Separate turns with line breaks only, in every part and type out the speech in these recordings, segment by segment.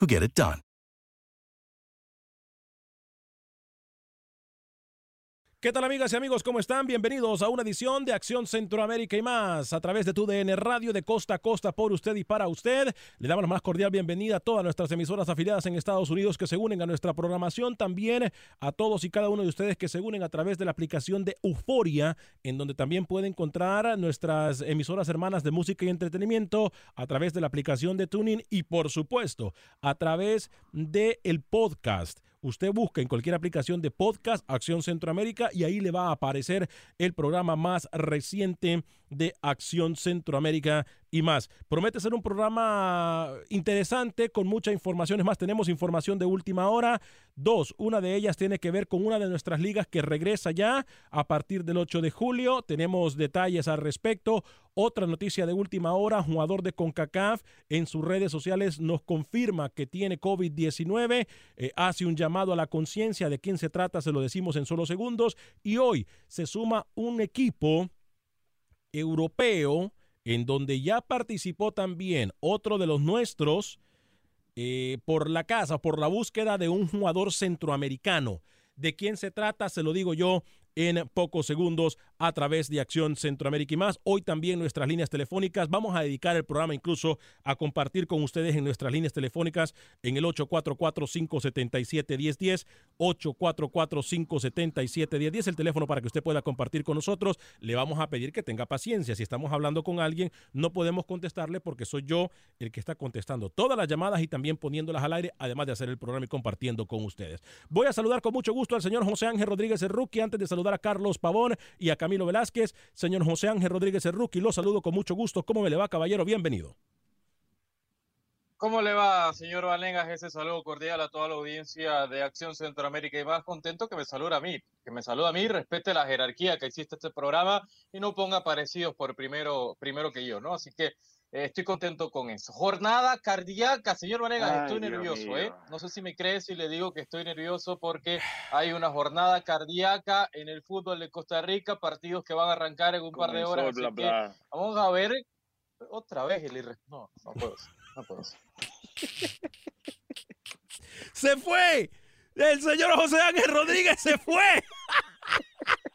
who get it done.
¿Qué tal amigas y amigos? ¿Cómo están? Bienvenidos a una edición de Acción Centroamérica y más a través de tu DN Radio de costa a costa por usted y para usted. Le damos la más cordial bienvenida a todas nuestras emisoras afiliadas en Estados Unidos que se unen a nuestra programación. También a todos y cada uno de ustedes que se unen a través de la aplicación de Euforia, en donde también puede encontrar nuestras emisoras hermanas de música y entretenimiento a través de la aplicación de Tuning y por supuesto a través del el podcast. Usted busca en cualquier aplicación de podcast Acción Centroamérica y ahí le va a aparecer el programa más reciente de Acción Centroamérica y más. Promete ser un programa interesante con mucha información. Es más, tenemos información de última hora. Dos, una de ellas tiene que ver con una de nuestras ligas que regresa ya a partir del 8 de julio. Tenemos detalles al respecto. Otra noticia de última hora, jugador de CONCACAF en sus redes sociales nos confirma que tiene COVID-19, eh, hace un llamado a la conciencia de quién se trata, se lo decimos en solo segundos, y hoy se suma un equipo europeo en donde ya participó también otro de los nuestros eh, por la casa, por la búsqueda de un jugador centroamericano. ¿De quién se trata? Se lo digo yo en pocos segundos a través de Acción Centroamérica y más. Hoy también nuestras líneas telefónicas. Vamos a dedicar el programa incluso a compartir con ustedes en nuestras líneas telefónicas en el 844-577-1010, 844-577-1010, el teléfono para que usted pueda compartir con nosotros. Le vamos a pedir que tenga paciencia. Si estamos hablando con alguien, no podemos contestarle porque soy yo el que está contestando todas las llamadas y también poniéndolas al aire, además de hacer el programa y compartiendo con ustedes. Voy a saludar con mucho gusto al señor José Ángel Rodríguez Rookie antes de saludar a Carlos Pavón y a Camilo Velázquez. Señor José Ángel Rodríguez el Rookie, lo saludo con mucho gusto. ¿Cómo me le va, caballero? Bienvenido.
¿Cómo le va, señor Valengas? Ese saludo cordial a toda la audiencia de Acción Centroamérica y más contento que me saluda a mí, que me saluda a mí, respete la jerarquía que existe este programa y no ponga parecidos por primero, primero que yo, ¿no? Así que eh, estoy contento con eso. Jornada cardíaca, señor Vanegas,
Ay,
estoy
Dios
nervioso, ¿eh? No sé si me crees si le digo que estoy nervioso porque hay una jornada cardíaca en el fútbol de Costa Rica, partidos que van a arrancar en un par de horas.
bla,
que
bla.
vamos a ver otra vez el irre... No, no puedo, ser, no puedo.
¡Se fue! El señor José Ángel Rodríguez se fue.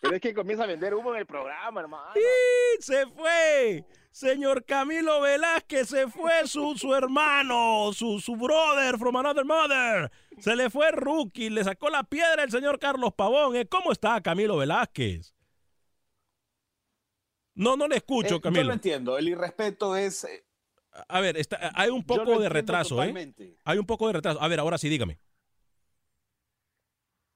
Pero es que comienza a vender humo en el programa, hermano.
¡Y se fue! Señor Camilo Velázquez se fue su, su hermano, su, su brother from another mother. Se le fue rookie, le sacó la piedra el señor Carlos Pavón. ¿eh? ¿Cómo está Camilo Velázquez? No, no le escucho,
Eh, yo
Camilo.
lo entiendo, el irrespeto es... eh,
A ver, está- hay un
yo
poco de retraso, ¿eh? Hay un poco de retraso. A ver, ahora sí, dígame.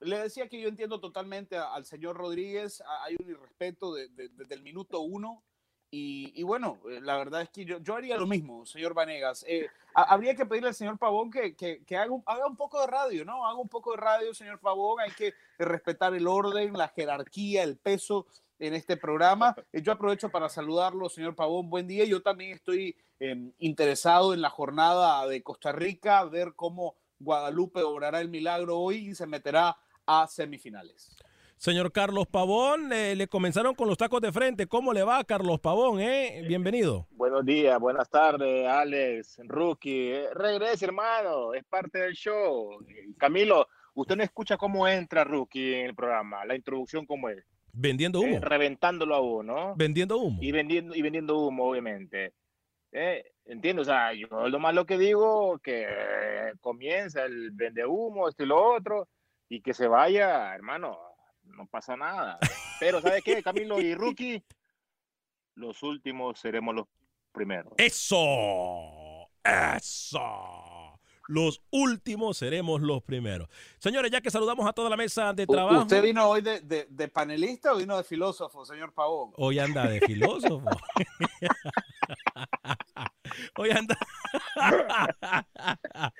Le decía que yo entiendo totalmente al señor Rodríguez, hay un irrespeto desde el minuto uno. Y, bueno, eh, la verdad es que yo, yo haría lo mismo, señor Vanegas. Eh, habría que pedirle al señor Pavón que, que, que haga, un, haga, un, poco de radio, ¿no? Haga un poco de radio, señor Pavón. Hay que respetar el orden, la jerarquía, el peso en este programa. Eh, yo aprovecho para saludarlo, señor Pavón. Buen día. Yo también estoy em, interesado en la jornada de Costa Rica, ver cómo Guadalupe obrará el milagro hoy y se meterá a semifinales.
Señor Carlos Pavón, le comenzaron con los tacos de frente. ¿Cómo le va, Carlos Pavón? Eh? Bienvenido.
Buenos días, buenas tardes, Alex, Rookie. Eh, regrese, hermano, es parte del show. Camilo, usted no escucha cómo entra Rookie en el programa, la introducción cómo es.
Vendiendo humo.
reventándolo a uno.
Vendiendo humo.
Y vendiendo, y vendiendo humo, obviamente. Eh, entiendo, o sea, yo lo más lo que digo, que comienza el vende humo, esto y lo otro, y que se vaya, hermano, no pasa nada. Pero ¿sabe qué, Camilo y Rookie? Los últimos seremos los primeros.
Eso, eso. Los últimos seremos los primeros. Señores, ya que saludamos a toda la mesa de trabajo.
¿Usted vino hoy de, de panelista o vino de filósofo, señor Pavón?
Hoy anda de filósofo. Hoy anda.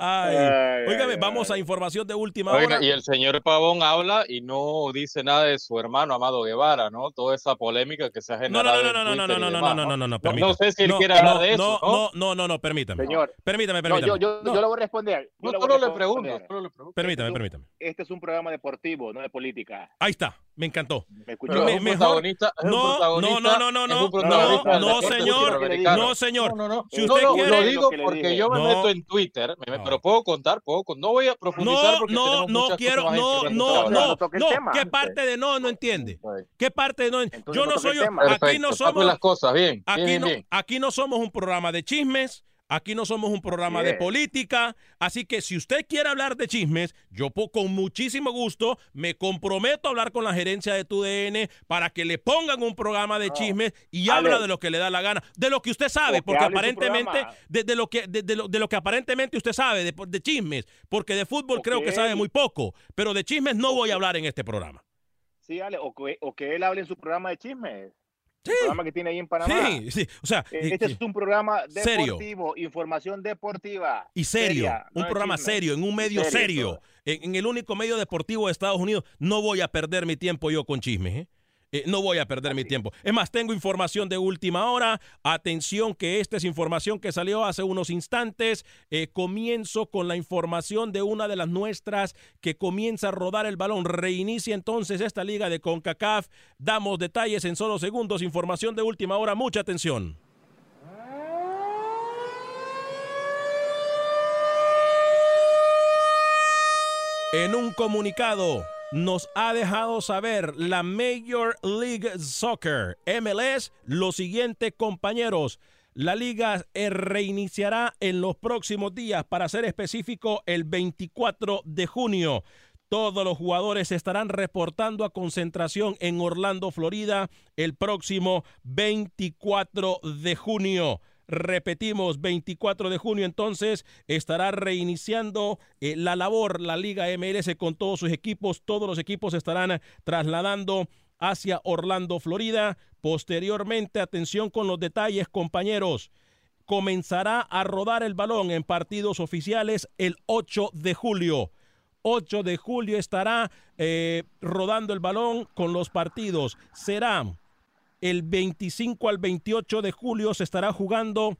Ay, vamos a información de última hora.
Y el señor Pavón habla y no dice nada de su hermano Amado Guevara, ¿no? Toda esa polémica que se ha generado.
No, no, no, no, no, no, no, no, no, no, no, no,
no, sé si él quiere hablar de eso.
No, no, no, no, permítame.
Señor,
permítame, permítame.
yo, yo, yo lo voy a responder.
no, solo le pregunto.
Permítame, permítame.
Este es un programa deportivo, no de política.
Ahí está, me encantó.
Me escuchó. Me, mejor.
No, no, no, no, no, no, no, señor. No, señor.
No, no, Si usted quiere. Lo digo porque yo me meto en Twitter, pero puedo contar, puedo, no voy a profundizar
no,
porque
no, no quiero, no, no, no, no, ¿qué parte de no no entiende? ¿Qué parte de no? Yo no soy, aquí no somos
las cosas bien,
aquí no, aquí no somos un programa de chismes. Aquí no somos un programa de política, así que si usted quiere hablar de chismes, yo con muchísimo gusto me comprometo a hablar con la gerencia de TUDN para que le pongan un programa de chismes y habla de lo que le da la gana, de lo que usted sabe, porque aparentemente, de, lo que, de, lo, que aparentemente usted sabe de, chismes, porque de fútbol creo que sabe muy poco, pero de chismes no voy a hablar en este programa.
Sí, Ale, o que, o que él hable en su programa de chismes. Sí. El programa que tiene ahí en Panamá.
Sí, sí. O sea,
eh, este es un programa deportivo, información deportiva.
Y serio, un programa serio, en un medio serio. En, en, el único medio deportivo de Estados Unidos. No voy a perder mi tiempo yo con chismes. ¿eh? Eh, no voy a perder mi tiempo. Es más, tengo información de última hora. Atención que esta es información que salió hace unos instantes. Eh, comienzo con la información de una de las nuestras que comienza a rodar el balón. Reinicia entonces esta liga de CONCACAF. Damos detalles en solo segundos. Información de última hora. Mucha atención. En un comunicado, nos ha dejado saber la Major League Soccer, MLS, lo siguiente compañeros. La liga eh, reiniciará en los próximos días, para ser específico, el 24 de junio. Todos los jugadores estarán reportando a concentración en Orlando, Florida, el próximo 24 de junio. Repetimos, 24 de junio entonces estará reiniciando eh, la labor la Liga MLS con todos sus equipos. Todos los equipos estarán trasladando hacia Orlando, Florida. Posteriormente, atención con los detalles, compañeros. Comenzará a rodar el balón en partidos oficiales el 8 de julio. 8 de julio estará eh, rodando el balón con los partidos. Será el 25 al 28 de julio se estará jugando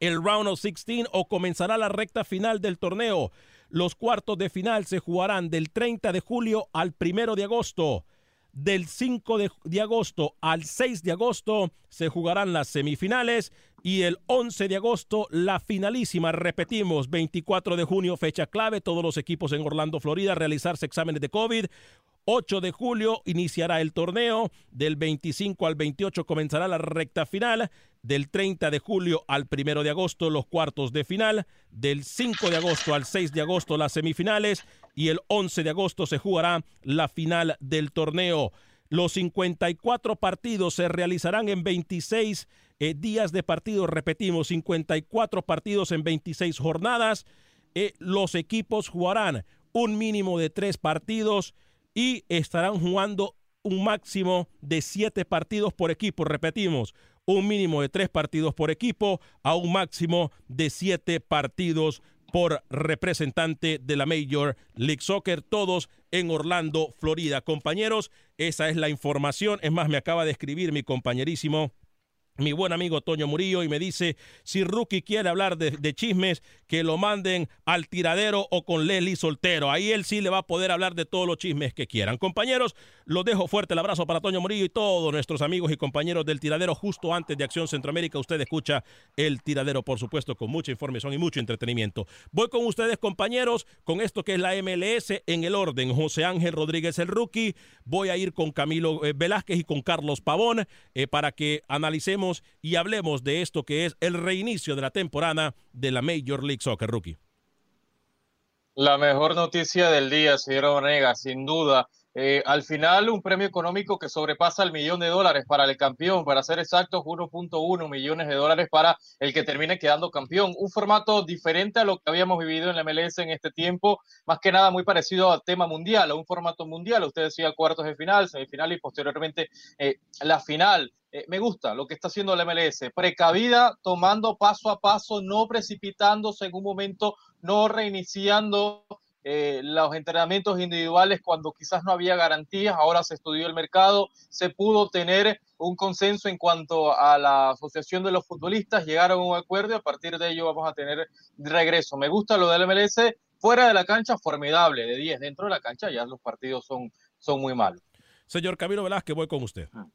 el Round of 16 o comenzará la recta final del torneo. Los cuartos de final se jugarán del 30 de julio al 1 de agosto. Del 5 de, de, agosto al 6 de agosto se jugarán las semifinales y el 11 de agosto la finalísima. Repetimos, 24 de junio, fecha clave, todos los equipos en Orlando, Florida, realizarse exámenes de COVID. 8 de julio iniciará el torneo, del 25 al 28 comenzará la recta final, del 30 de julio al 1 de agosto los cuartos de final, del 5 de agosto al 6 de agosto las semifinales. Y el 11 de agosto se jugará la final del torneo. Los 54 partidos se realizarán en 26 eh, días de partido, repetimos, 54 partidos en 26 jornadas. Eh, los equipos jugarán un mínimo de tres partidos y estarán jugando un máximo de siete partidos por equipo. Repetimos, un mínimo de tres partidos por equipo a un máximo de siete partidos por representante de la Major League Soccer, todos en Orlando, Florida. Compañeros, esa es la información. Es más, me acaba de escribir mi compañerísimo mi buen amigo Toño Murillo y me dice si Rookie quiere hablar de, chismes que lo manden al tiradero o con Leslie Soltero. Ahí él sí le va a poder hablar de todos los chismes que quieran. Compañeros, los dejo fuerte el abrazo para Toño Murillo y todos nuestros amigos y compañeros del tiradero justo antes de Acción Centroamérica. Usted escucha el tiradero, por supuesto, con mucha información y mucho entretenimiento. Voy con ustedes, compañeros, con esto que es la MLS en el orden. José Ángel Rodríguez, el rookie. Voy a ir con Camilo eh, Velázquez y con Carlos Pavón eh, para que analicemos y hablemos de esto que es el reinicio de la temporada de la Major League Soccer Rookie.
La mejor noticia del día, señor Onega, sin duda. Eh, al final, un premio económico que sobrepasa el millón de dólares para el campeón, para ser exactos, 1.1 millones de dólares para el que termine quedando campeón. Un formato diferente a lo que habíamos vivido en la MLS en este tiempo, más que nada muy parecido al tema mundial, a un formato mundial. Usted decía cuartos de final, semifinal y posteriormente eh, la final. Eh, me gusta lo que está haciendo la MLS, precavida, tomando paso a paso, no precipitándose en un momento, no reiniciando eh, los entrenamientos individuales cuando quizás no había garantías, ahora se estudió el mercado, se pudo tener un consenso en cuanto a la asociación de los futbolistas, llegaron a un acuerdo y a partir de ello vamos a tener regreso. Me gusta lo del MLS, fuera de la cancha, formidable, de 10, dentro de la cancha ya los partidos son, son muy malos.
Señor Camilo Velázquez, voy con usted.
Ah.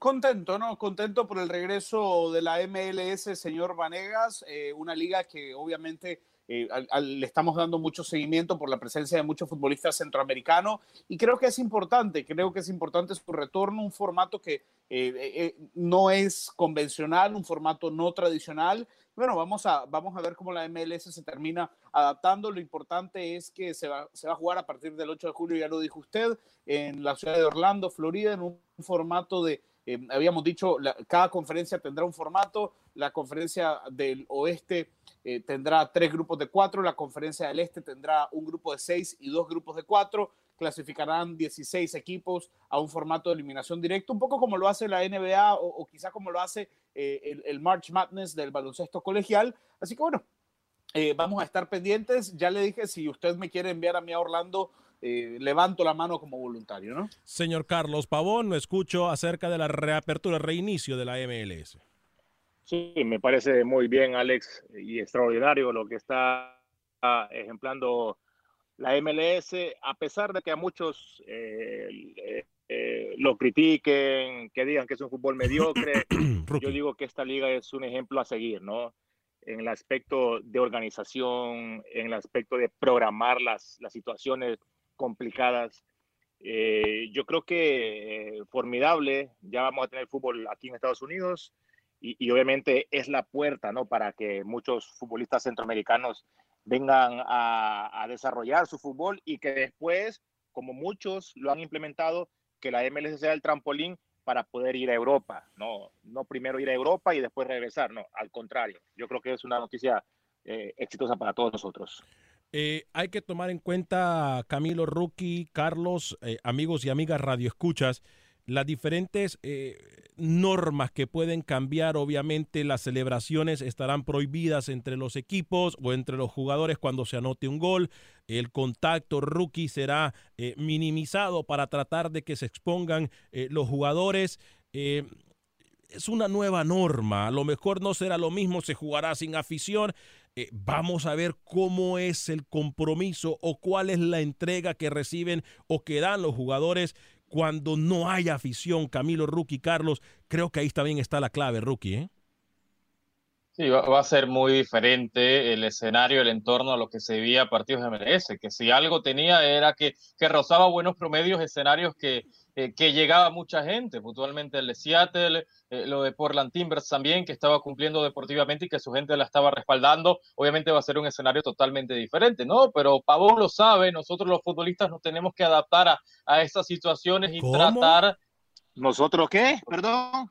Contento, ¿no? Contento por el regreso de la MLS, señor Vanegas, eh, una liga que obviamente eh, le estamos dando mucho seguimiento por la presencia de muchos futbolistas centroamericanos y creo que es importante, creo que es importante su retorno, un formato que eh, no es convencional, un formato no tradicional. Bueno, vamos a, vamos a ver cómo la MLS se termina adaptando. Lo importante es que se va, se va a jugar a partir del 8 de julio, ya lo dijo usted, en la ciudad de Orlando, Florida, en un formato de eh, habíamos dicho, cada conferencia tendrá un formato, la conferencia del oeste eh, tendrá tres grupos de cuatro, la conferencia del este tendrá un grupo de seis y dos grupos de cuatro, clasificarán 16 equipos a un formato de eliminación directa, un poco como lo hace la NBA o, quizá como lo hace eh, el, March Madness del baloncesto colegial. Así que bueno, vamos a estar pendientes. Ya le dije, si usted me quiere enviar a mí a Orlando, eh, levanto la mano como voluntario, ¿no?
Señor Carlos Pavón, lo escucho acerca de la reapertura, reinicio de la MLS.
Sí, me parece muy bien, Alex, y extraordinario lo que está ejemplando la MLS, a pesar de que a muchos eh, eh, lo critiquen, que digan que es un fútbol mediocre, yo digo que esta liga es un ejemplo a seguir, ¿no? En el aspecto de organización, en el aspecto de programar las, las situaciones complicadas. Eh, yo creo que eh, formidable, ya vamos a tener fútbol aquí en Estados Unidos y, obviamente es la puerta ¿no? para que muchos futbolistas centroamericanos vengan a, desarrollar su fútbol y que después, como muchos lo han implementado, que la MLS sea el trampolín para poder ir a Europa, no, no primero ir a Europa y después regresar, no, al contrario. Yo creo que es una noticia eh, exitosa para todos nosotros.
Eh, hay que tomar en cuenta, Camilo, Rookie, Carlos, eh, amigos y amigas radioescuchas, las diferentes eh, normas que pueden cambiar. Obviamente las celebraciones estarán prohibidas entre los equipos o entre los jugadores cuando se anote un gol. El contacto rookie será minimizado para tratar de que se expongan los jugadores es una nueva norma. A lo mejor no será lo mismo, se jugará sin afición. Eh, vamos a ver cómo es el compromiso o cuál es la entrega que reciben o que dan los jugadores cuando no hay afición. Camilo, Rookie, Carlos, creo que ahí también está la clave, Rookie. ¿eh?
Sí, va, a ser muy diferente el escenario, el entorno a lo que se veía a partidos de MLS, que si algo tenía era que, que rozaba buenos promedios, escenarios que, eh, que llegaba mucha gente, puntualmente el de Seattle, eh, lo de Portland Timbers también, que estaba cumpliendo deportivamente y que su gente la estaba respaldando. Obviamente va a ser un escenario totalmente diferente, ¿no? Pero Pavón lo sabe, nosotros los futbolistas nos tenemos que adaptar a, a estas situaciones y tratar.
¿Nosotros qué? Perdón.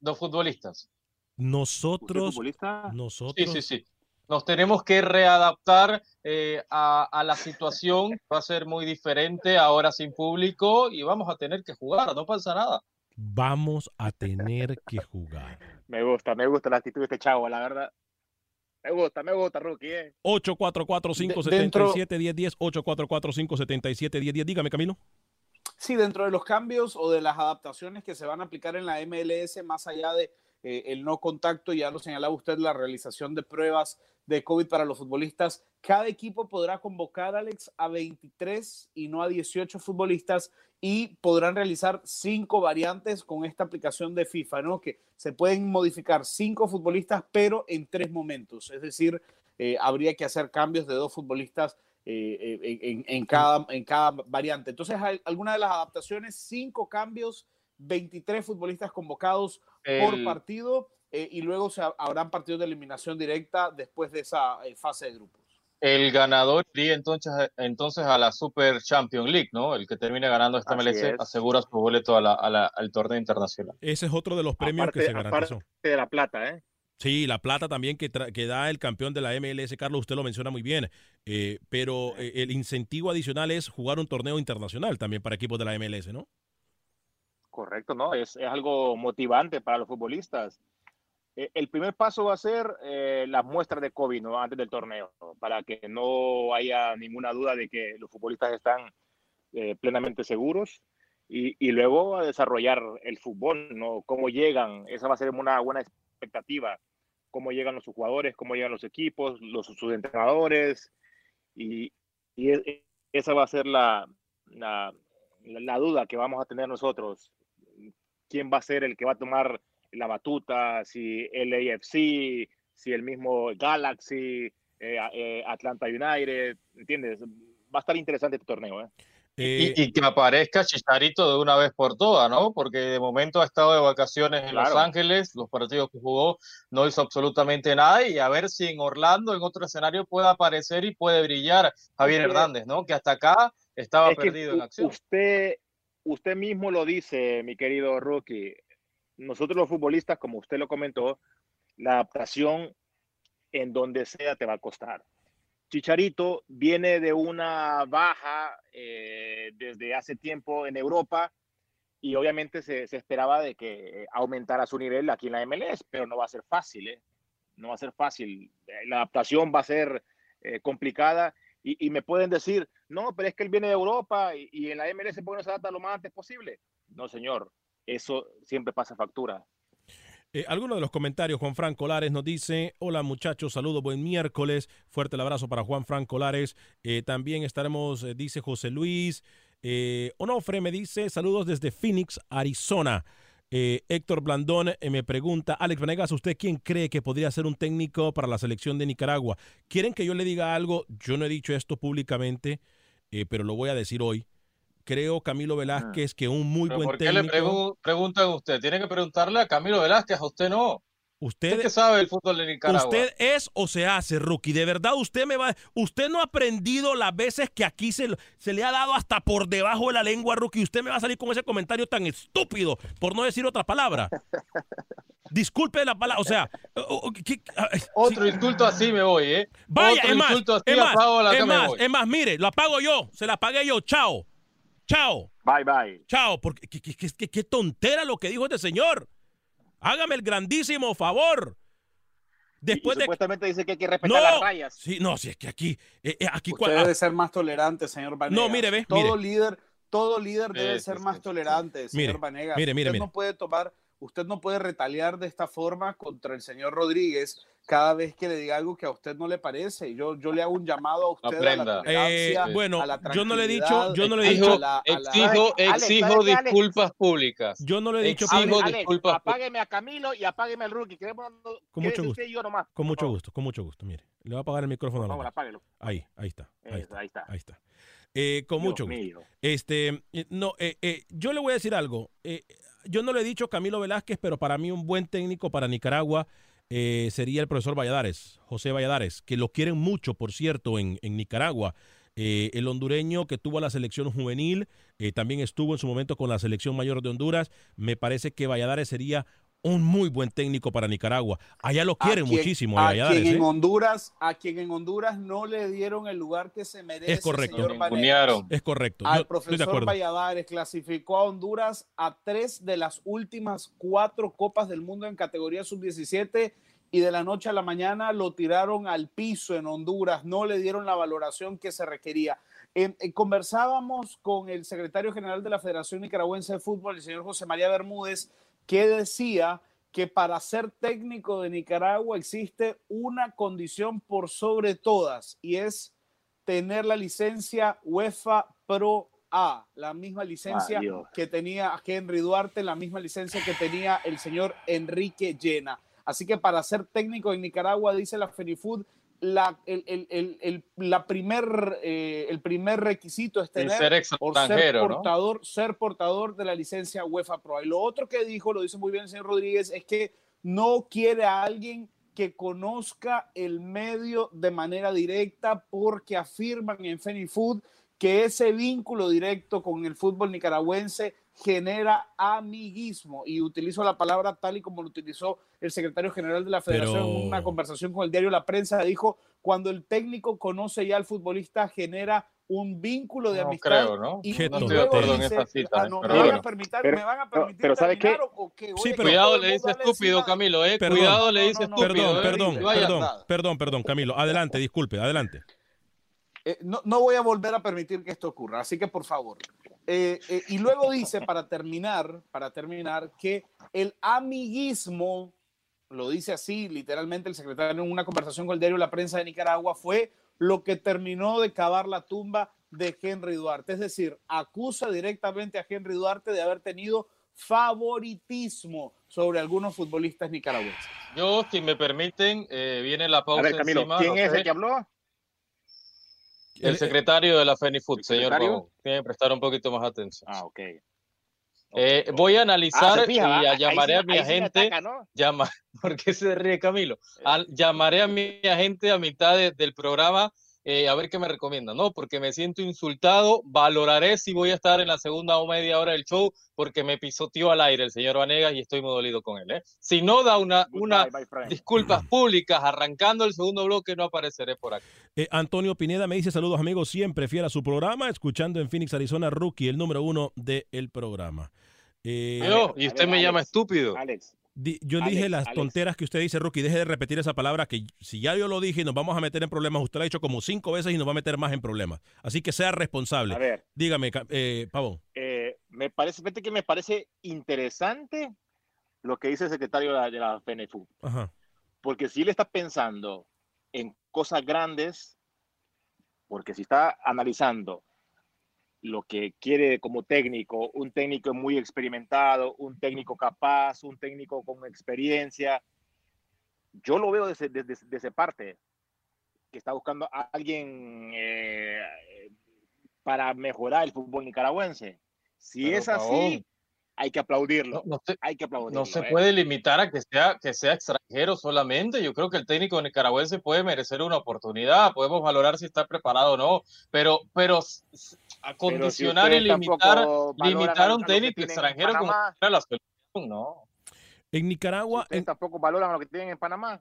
Los futbolistas.
Nosotros.
futbolista?
Nosotros.
Sí, sí, sí. Nos tenemos que readaptar eh, a, a, la situación, va a ser muy diferente ahora sin público y vamos a tener que jugar, no pasa nada.
Vamos a tener que jugar.
Me gusta, me gusta la actitud de este chavo, la verdad. Me gusta, me gusta, Rookie. Eh.
844-577-1010, 844-577-1010. Dígame, Camilo.
Sí, dentro de los cambios o de las adaptaciones que se van a aplicar en la MLS, más allá de eh, el no contacto, ya lo señalaba usted, la realización de pruebas de COVID para los futbolistas, cada equipo podrá convocar, Alex, a 23 y no a 18 futbolistas y podrán realizar cinco variantes con esta aplicación de FIFA, ¿no? Que se pueden modificar cinco futbolistas, pero en tres momentos. Es decir, eh, habría que hacer cambios de dos futbolistas eh, en, en, cada, en cada variante. Entonces, alguna de las adaptaciones, cinco cambios, 23 futbolistas convocados por partido eh, y luego se habrán partidos de eliminación directa después de esa eh, fase de grupos.
El ganador iría entonces, entonces a la Super Champions League, ¿no? El que termine ganando esta MLS asegura su boleto a la, a la, al torneo internacional.
Ese es otro de los premios que se garantizó.
de la plata, ¿eh?
Sí, la plata también que, que, da el campeón de la MLS, Carlos, usted lo menciona muy bien, eh, pero el incentivo adicional es jugar un torneo internacional también para equipos de la MLS, ¿no?
Correcto, ¿no? Es, es algo motivante para los futbolistas. Eh, el primer paso va a ser eh, las muestras de COVID ¿no? antes del torneo, para que no haya ninguna duda de que los futbolistas están eh, plenamente seguros y, y, luego a desarrollar el fútbol, ¿no? Cómo llegan, esa va a ser una buena expectativa, cómo llegan los jugadores, cómo llegan los equipos, los, sus entrenadores y, y esa va a ser la, la, la duda que vamos a tener nosotros quién va a ser el que va a tomar la batuta, si el AFC, si el mismo Galaxy, eh, eh, Atlanta United, ¿entiendes? Va a estar interesante este torneo, ¿eh?
Y, y, que aparezca Chicharito de una vez por todas, ¿no? Porque de momento ha estado de vacaciones en claro. Los Ángeles, los partidos que jugó no hizo absolutamente nada y a ver si en Orlando, en otro escenario, puede aparecer y puede brillar Javier Hernández, ¿no? Que hasta acá estaba
es
perdido en acción.
Usted, usted mismo lo dice, mi querido Rookie. Nosotros los futbolistas, como usted lo comentó, la adaptación en donde sea te va a costar. Chicharito viene de una baja eh, desde hace tiempo en Europa y obviamente se, se, esperaba de que aumentara su nivel aquí en la MLS, pero no va a ser fácil, ¿eh? No va a ser fácil. La adaptación va a ser eh, complicada y, y, me pueden decir, no, pero es que él viene de Europa y, en la MLS puede no se adapta lo más antes posible. No, señor, eso siempre pasa factura.
Eh, algunos de los comentarios, Juan Franco Lares nos dice, hola muchachos, saludos, buen miércoles, fuerte el abrazo para Juan Franco Lares. Eh, también estaremos, eh, dice José Luis, Onofre me dice, saludos desde Phoenix, Arizona. Héctor Blandón me pregunta, Alex Venegas, ¿usted quién cree que podría ser un técnico para la selección de Nicaragua? ¿Quieren que yo le diga algo? Yo no he dicho esto públicamente, pero lo voy a decir hoy creo Camilo Velázquez que un muy buen
¿por qué
técnico.
le pregu preguntan a usted? Tiene que preguntarle a Camilo Velázquez, a usted no.
Usted,
¿Usted que sabe el fútbol de Nicaragua?
Usted es o se hace, rookie. De verdad, usted me va. Usted no ha aprendido las veces que aquí se, se le ha dado hasta por debajo de la lengua, rookie. Usted me va a salir con ese comentario tan estúpido, por no decir otra palabra. Disculpe la palabra, o sea. ¿qué,
Otro sí. insulto así me voy, ¿eh?
Vaya,
Otro
es más,
insulto así
es más,
apago la
es, más es más, mire, lo apago yo, se la pagué yo, chao. Chao.
Bye, bye.
Chao, porque qué, qué, qué, qué tontera lo que dijo este señor. Hágame el grandísimo favor. Después
y,
de
supuestamente dice que hay que respetar
no,
las rayas.
Sí, no, si es que aquí, eh, eh, aquí
Usted debe ser más tolerante, señor Vanegas.
No, mire, ve,
todo
mire.
líder, todo líder debe ser más tolerante, señor
Mire,
Vanegas.
mire, mire,
usted
mire.
no puede tomar, usted no puede retaliar de esta forma contra el señor Rodríguez cada vez que le diga algo que a usted no le parece. Yo, yo le hago un llamado a usted
Aprenda.
a la
Eh, bueno,
a la
yo no le he dicho, yo no le he
Exijo,
dicho,
la- la-
exijo,
Alex,
exijo
Alex,
disculpas públicas.
yo no le he dicho,
Exijo
Alex,
disculpas.
apágueme a Camilo y apágueme al rookie. Queremos,
Con mucho
usted y yo nomás.
con mucho
favor.
gusto, con mucho gusto, mire. Le voy a apagar el micrófono a
Por favor, apáguelo.
Ahí, ahí está, ahí
Eso,
está,
ahí está.
ahí está. Eh, con
Dios
mucho gusto.
mío.
Este, eh, no, eh, eh, yo le voy a decir algo. Eh, yo no le he dicho Camilo Velázquez, pero para mí un buen técnico para Nicaragua eh, sería el profesor Valladares, José Valladares, que lo quieren mucho, por cierto, en, en Nicaragua. Eh, el hondureño que tuvo la selección juvenil, eh, también estuvo en su momento con la selección mayor de Honduras. Me parece que Valladares sería un muy buen técnico para Nicaragua. Allá lo quieren
quien-
muchísimo.
A quien en
¿eh?
Honduras, a quien en Honduras no le dieron el lugar que se merece.
Es correcto.
señor.
Es correcto.
Al
Yo estoy de
profesor
acuerdo.
Valladares clasificó a Honduras a tres de las últimas cuatro copas del mundo en categoría sub-17 y de la noche a la mañana lo tiraron al piso en Honduras, no le dieron la valoración que se requería. Eh, eh, conversábamos con el secretario general de la Federación Nicaragüense de Fútbol, el señor José María Bermúdez, que decía que para ser técnico de Nicaragua existe una condición por sobre todas y es tener la licencia UEFA Pro A, la misma licencia
Adiós.
que tenía Henry Duarte, la misma licencia que tenía el señor Enrique Llena. Así que para ser técnico en Nicaragua, dice la Fenifood, la, el, el- el- la primer, eh, el primer requisito es tener
ser
por ser
extranjero, ¿no?
portador, ser portador de la licencia UEFA Pro. Y lo otro que dijo, lo dice muy bien el señor Rodríguez, es que no quiere a alguien que conozca el medio de manera directa porque afirman en Fenifood que ese vínculo directo con el fútbol nicaragüense genera amiguismo y utilizo la palabra tal y como lo utilizó el secretario general de la federación
Pero-
en una conversación con el diario La Prensa dijo cuando el técnico conoce ya al futbolista genera un vínculo de
No
amistad
creo, ¿no?
y,
Qué
y
No estoy de
acuerdo en esa cita,
"Ah,
¿eh?
no,
Pero
¿me, van
bueno.
a permitir,
Pero-
¿me van a permitir
pero ¿sabe
terminar
qué?
o- qué?
Sí, pero-
Cuidado, le dice estúpido, Camilo, ¿eh?
Perdón.
Cuidado, le dice estúpido.
Perdón,
¿eh?
perdón,
vaya
perdón, perdón, perdón, Camilo. Adelante, disculpe, adelante.
Eh, no, no voy a volver a permitir que esto ocurra, así que por favor. Eh, eh, y luego dice, para terminar, para terminar, que el amiguismo, lo dice así literalmente el secretario en una conversación con el diario La Prensa de Nicaragua, fue lo que terminó de cavar la tumba de Henry Duarte. Es decir, acusa directamente a Henry Duarte de haber tenido favoritismo sobre algunos futbolistas nicaragüenses.
Yo, si me permiten, eh, viene la pausa
A ver, Camilo,
encima,
¿quién
no
es
sé.
el que habló?
El secretario de la FENIFUT,
¿El
señor? Pavón. Tiene que prestar un poquito más atención.
Ah, ok.
Eh,
Ok.
voy a
Ah,
analizar
se fija,
y a llamaré a mi agente.
ataca, ¿no?
llama, ¿Por qué se ríe Camilo? Al- llamaré a mi agente a mitad de- del programa eh, a ver qué me recomienda. No, porque me siento insultado. Valoraré si voy a estar en la segunda o media hora del show porque me pisoteó al aire el señor Vanegas y estoy muy dolido con él. ¿eh? Si no da una, una disculpas públicas arrancando el segundo bloque, no apareceré por aquí.
Eh, Antonio Pineda me dice saludos amigos, siempre fiel a su programa, escuchando en Phoenix, Arizona, Rookie, el número uno del programa. Eh,
Yo, y usted
ver,
me llama
Alex,
estúpido.
Alex,
di- yo
Alex,
dije las
Alex.
tonteras que usted dice, Rookie, deje de repetir esa palabra que si ya yo lo dije y nos vamos a meter en problemas, usted lo ha dicho como cinco veces y nos va a meter más en problemas. Así que sea responsable.
a ver,
Dígame, eh, Pavón.
eh, me parece, fíjate que me parece interesante lo que dice el secretario de la, de la FNFU,
Ajá.
porque si él está pensando en cosas grandes, porque si está analizando lo que quiere como técnico, un técnico muy experimentado, un técnico capaz, un técnico con experiencia, yo lo veo desde, desde, desde esa parte, que está buscando a alguien eh, para mejorar el fútbol nicaragüense. Si
Pero,
es así, hay que aplaudirlo.
No, no se,
hay que aplaudirlo.
no se
¿eh?
puede limitar a que sea, que sea extranjero solamente. Yo creo que el técnico nicaragüense puede merecer una oportunidad. Podemos valorar si está preparado o no. Pero, pero s- s- a
Pero si
condicionar y limitar, limitar a un
que
técnico extranjero como
Panamá,
era la selección, no.
En Nicaragua, en-
tampoco valoran lo que tienen en Panamá.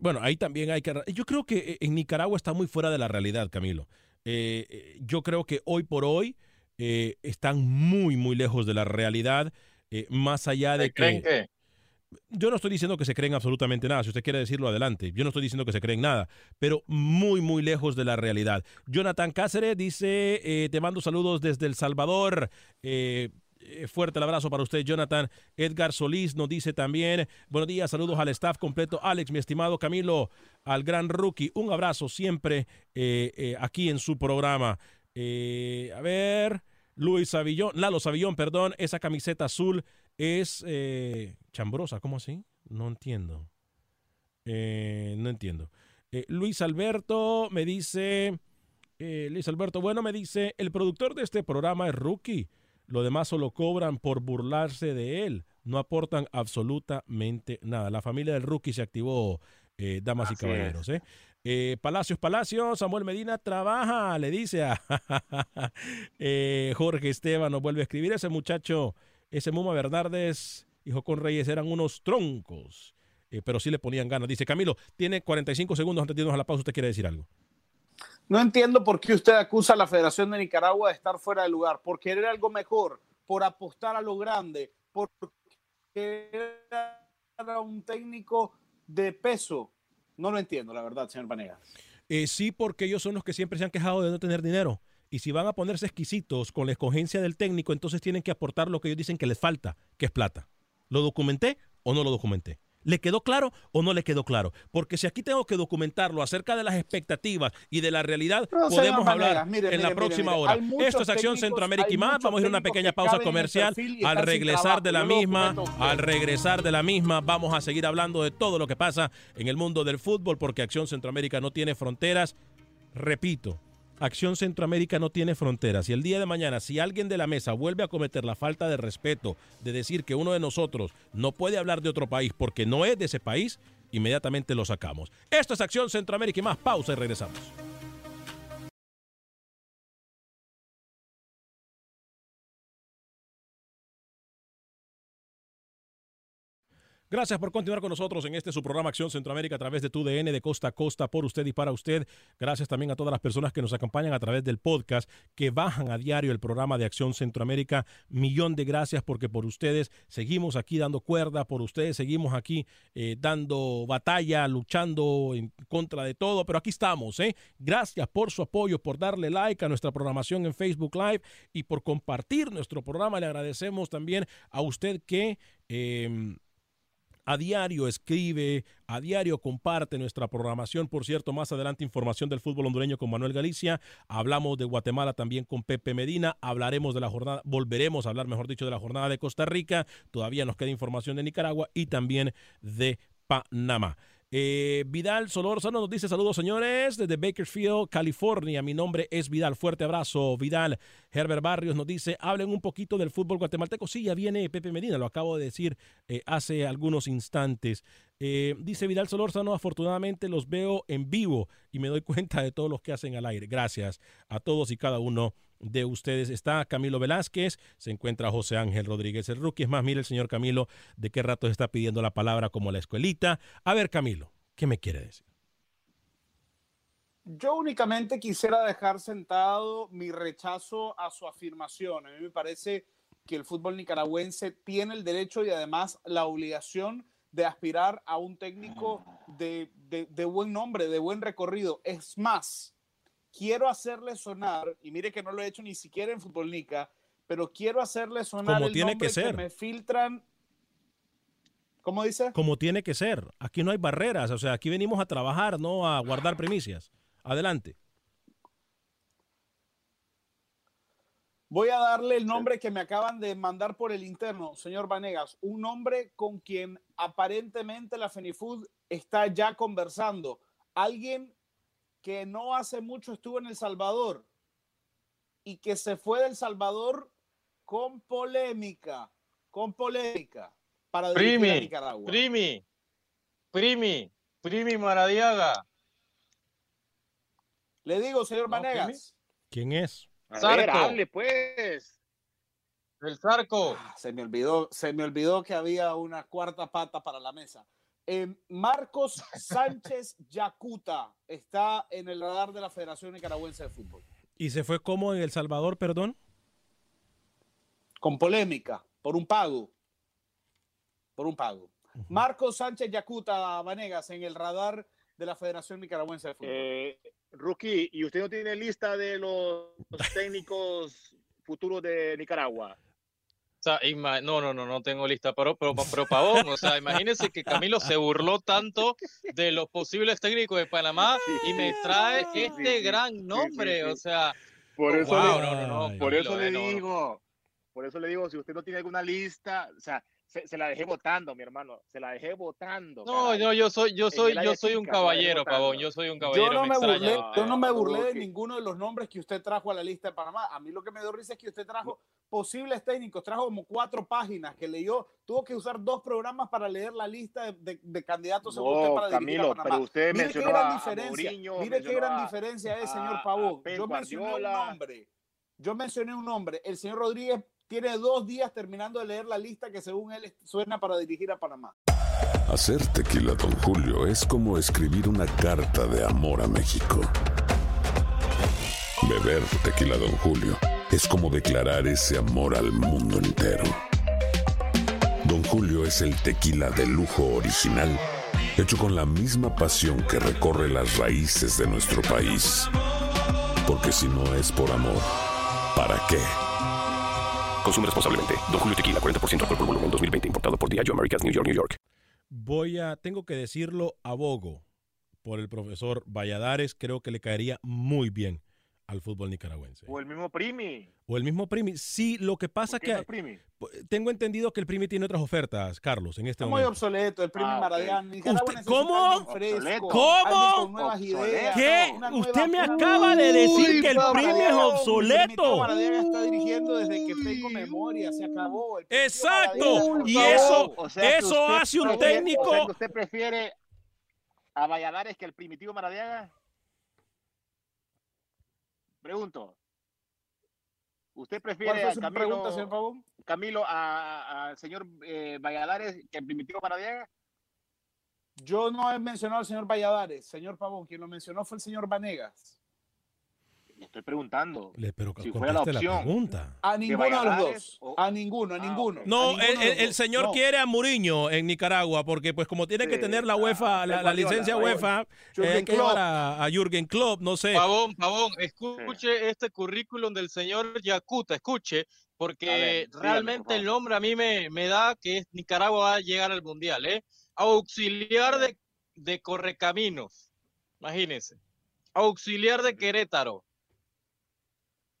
Bueno, ahí también hay que... Yo creo que eh, en Nicaragua está muy fuera de la realidad, Camilo. Eh, eh, yo creo que hoy por hoy eh, están muy, muy lejos de la realidad, eh, más allá de
¿Se creen
que... Yo no estoy diciendo que se creen absolutamente nada, si usted quiere decirlo adelante. Yo no estoy diciendo que se creen nada, pero muy, muy lejos de la realidad. Jonathan Cáceres dice, eh, te mando saludos desde El Salvador. Eh, eh, fuerte el abrazo para usted, Jonathan. Edgar Solís nos dice también, buenos días, saludos al staff completo. Alex, mi estimado Camilo, al gran rookie, un abrazo siempre aquí en su programa. A ver, Luis Savillón, Lalo Savillón, perdón, esa camiseta azul es eh, chambrosa, ¿cómo así? No entiendo. Eh, no entiendo. Eh, Luis Alberto me dice, Luis Alberto, bueno, me dice, el productor de este programa es rookie. Lo demás solo cobran por burlarse de él. No aportan absolutamente nada. La familia del rookie se activó, eh, damas y caballeros. ¿eh? Eh, Palacios, Palacios, Samuel Medina trabaja, le dice a eh, Jorge Esteban, nos vuelve a escribir ese muchacho, ese Muma Bernardes Dijo con Reyes eran unos troncos, eh, pero sí le ponían ganas. Dice Camilo, tiene 45 segundos antes de irnos a la pausa. ¿Usted quiere decir algo?
No entiendo por qué usted acusa a la Federación de Nicaragua de estar fuera de lugar, por querer algo mejor, por apostar a lo grande, por querer a un técnico de peso. No lo entiendo, la verdad, señor Vanegas.
Eh, sí, porque ellos son los que siempre se han quejado de no tener dinero. Y si van a ponerse exquisitos con la escogencia del técnico, entonces tienen que aportar lo que ellos dicen que les falta, que es plata. ¿Lo documenté o no lo documenté? ¿Le quedó claro o no le quedó claro? Porque si aquí tengo que documentarlo acerca de las expectativas y de la realidad, podemos hablar en la próxima hora. Esto es Acción Centroamérica y más. Vamos a ir a una pequeña pausa comercial. Al regresar de la misma, al regresar de la misma, vamos a seguir hablando de todo lo que pasa en el mundo del fútbol, porque Acción Centroamérica no tiene fronteras. Repito, Acción Centroamérica no tiene fronteras. Y el día de mañana, si alguien de la mesa vuelve a cometer la falta de respeto de decir que uno de nosotros no puede hablar de otro país porque no es de ese país, inmediatamente lo sacamos. Esto es Acción Centroamérica y más pausa y regresamos. Gracias por continuar con nosotros en este su programa Acción Centroamérica a través de tu DN de costa a costa por usted y para usted. Gracias también a todas las personas que nos acompañan a través del podcast, que bajan a diario el programa de Acción Centroamérica. Millón de gracias porque por ustedes seguimos aquí dando cuerda, por ustedes seguimos aquí eh, dando batalla, luchando en contra de todo, pero aquí estamos. ¿eh? Gracias por su apoyo, por darle like a nuestra programación en Facebook Live y por compartir nuestro programa. Le agradecemos también a usted que... Eh, a diario escribe, a diario comparte nuestra programación. Por cierto, más adelante información del fútbol hondureño con Manuel Galicia. Hablamos de Guatemala también con Pepe Medina. Hablaremos de la jornada, volveremos a hablar, mejor dicho, de la jornada de Costa Rica. Todavía nos queda información de Nicaragua y también de Panamá. Eh, Vidal Solórzano nos dice saludos señores desde Bakersfield, California. Mi nombre es Vidal. Fuerte abrazo, Vidal. Herbert Barrios nos dice, hablen un poquito del fútbol guatemalteco. Sí, ya viene Pepe Medina, lo acabo de decir eh, hace algunos instantes. Eh, dice Vidal Solórzano, afortunadamente los veo en vivo y me doy cuenta de todos los que hacen al aire. Gracias a todos y cada uno de ustedes. Está Camilo Velázquez, se encuentra José Ángel Rodríguez, el rookie. Es más, mire el señor Camilo de qué rato está pidiendo la palabra como la escuelita. A ver, Camilo, ¿qué me quiere decir?
Yo únicamente quisiera dejar sentado mi rechazo a su afirmación. A mí me parece que el fútbol nicaragüense tiene el derecho y además la obligación de aspirar a un técnico de, de, de buen nombre, de buen recorrido. Es más, quiero hacerle sonar, y mire que no lo he hecho ni siquiera en Futbolnica, pero quiero hacerle sonar
Como
el
tiene
nombre
que ser.
me filtran. ¿Cómo dice?
Como tiene que ser. Aquí no hay barreras, o sea, aquí venimos a trabajar, no a guardar primicias. Adelante.
Voy a darle el nombre que me acaban de mandar por el interno, señor Vanegas, un nombre con quien aparentemente la Fenifood está ya conversando. Alguien que no hace mucho estuvo en El Salvador y que se fue del Salvador con polémica, con polémica para dirigir a
Primi,
Nicaragua.
Primi, Primi, Primi Maradiaga.
Le digo, señor
No,
Vanegas.
¿Quién es?
A ver, hable pues.
El Zarco.
Ah, se me olvidó, se me olvidó que había una cuarta pata para la mesa. Eh, Marcos Sánchez Yacuta está en el radar de la Federación Nicaragüense de Fútbol.
¿Y se fue como en El Salvador, perdón?
Con polémica, por un pago. Por un pago. Marcos Sánchez Yacuta Vanegas en el radar de la Federación Nicaragüense de Fútbol.
Eh, Rookie, ¿y usted no tiene lista de los, los técnicos futuros de Nicaragua?
O sea, ima- no, no, no, no tengo lista, pero, pero, pero pavón, o sea, imagínense que Camilo se burló tanto de los posibles técnicos de Panamá y me trae
sí,
este
sí,
gran nombre,
sí.
o sea,
Por eso,
wow,
le,
no, no, no,
por eso le
eh,
digo, por eso le digo, si usted no tiene alguna lista, o sea, se, se la dejé votando, mi hermano, se la dejé votando.
No,
caray.
no, yo soy, yo soy, yo soy un caballero, pavón, yo soy un caballero.
Yo no me, burlé,
no,
yo no me burlé de ninguno de los nombres que usted trajo a la lista de Panamá. A mí lo que me dio risa es que usted trajo posibles técnicos, trajo como cuatro páginas que leyó, tuvo que usar dos programas para leer la lista de, de- de candidatos según usted para dirigir
Camilo,
a Panamá.
pero usted
Mire qué
mencionó
gran diferencia,
Mourinho,
mire qué gran
a-
diferencia es, señor Pavón. Yo mencioné un nombre, yo mencioné un nombre, el señor Rodríguez tiene dos días terminando de leer la lista que según él suena para dirigir a Panamá.
Hacer tequila, don Julio, es como escribir una carta de amor a México. Beber tequila, don Julio, es como declarar ese amor al mundo entero. Don Julio es el tequila de lujo original, hecho con la misma pasión que recorre las raíces de nuestro país. Porque si no es por amor, ¿para qué?
Consume responsablemente. Don Julio Tequila, 40% alcohol por volumen, 2020. Importado por Diageo Americas, New York, New York.
Voy a, tengo que decirlo, abogo por el profesor Valladares. Creo que le caería muy bien al fútbol nicaragüense.
O el mismo Primi.
O el mismo Primi. Sí, lo que pasa
¿Por qué
que
no el Primi?
tengo entendido que el Primi tiene otras ofertas, Carlos, en este
Está muy
momento.
obsoleto el Primi
Ah,
necesita
¿cómo?
fresco.
¿Cómo?
nuevas ideas,
¿Qué? Usted me acaba de decir que el Primi es obsoleto.
el está dirigiendo desde que tengo memoria, se acabó. El
Exacto. Y eso-
O sea que
eso hace un
prefiere-
técnico-
o sea que usted prefiere a Valladares que el primitivo Maradiaga. Pregunto. ¿Usted
¿Cuál
prefiere a Camilo,
pregunta, señor Pavón?
Camilo al señor eh, Valladares que el primitivo Maradiaga?
Yo no he mencionado al señor Valladares, señor Pavón. Quien lo mencionó fue el señor Vanegas.
Le estoy preguntando.
Le, pero
Si fuera la
pregunta.
A ninguno de los dos.
o-
A ninguno, a
Ah,
ninguno.
No,
a ninguno
el, señor
No.
quiere a Muriño en Nicaragua porque pues como tiene que tener la
ah,
UEFA, la,
Pep
la licencia. UEFA, eh, que a, a Jürgen Klopp, no sé.
Pavón, Pavón, escuche este currículum del señor Yacuta, escuche, porque
dígame, por
realmente el nombre a mí me, me da que es- Nicaragua va a llegar al Mundial, ¿eh? Auxiliar de, de Correcaminos, imagínense. Auxiliar de Querétaro.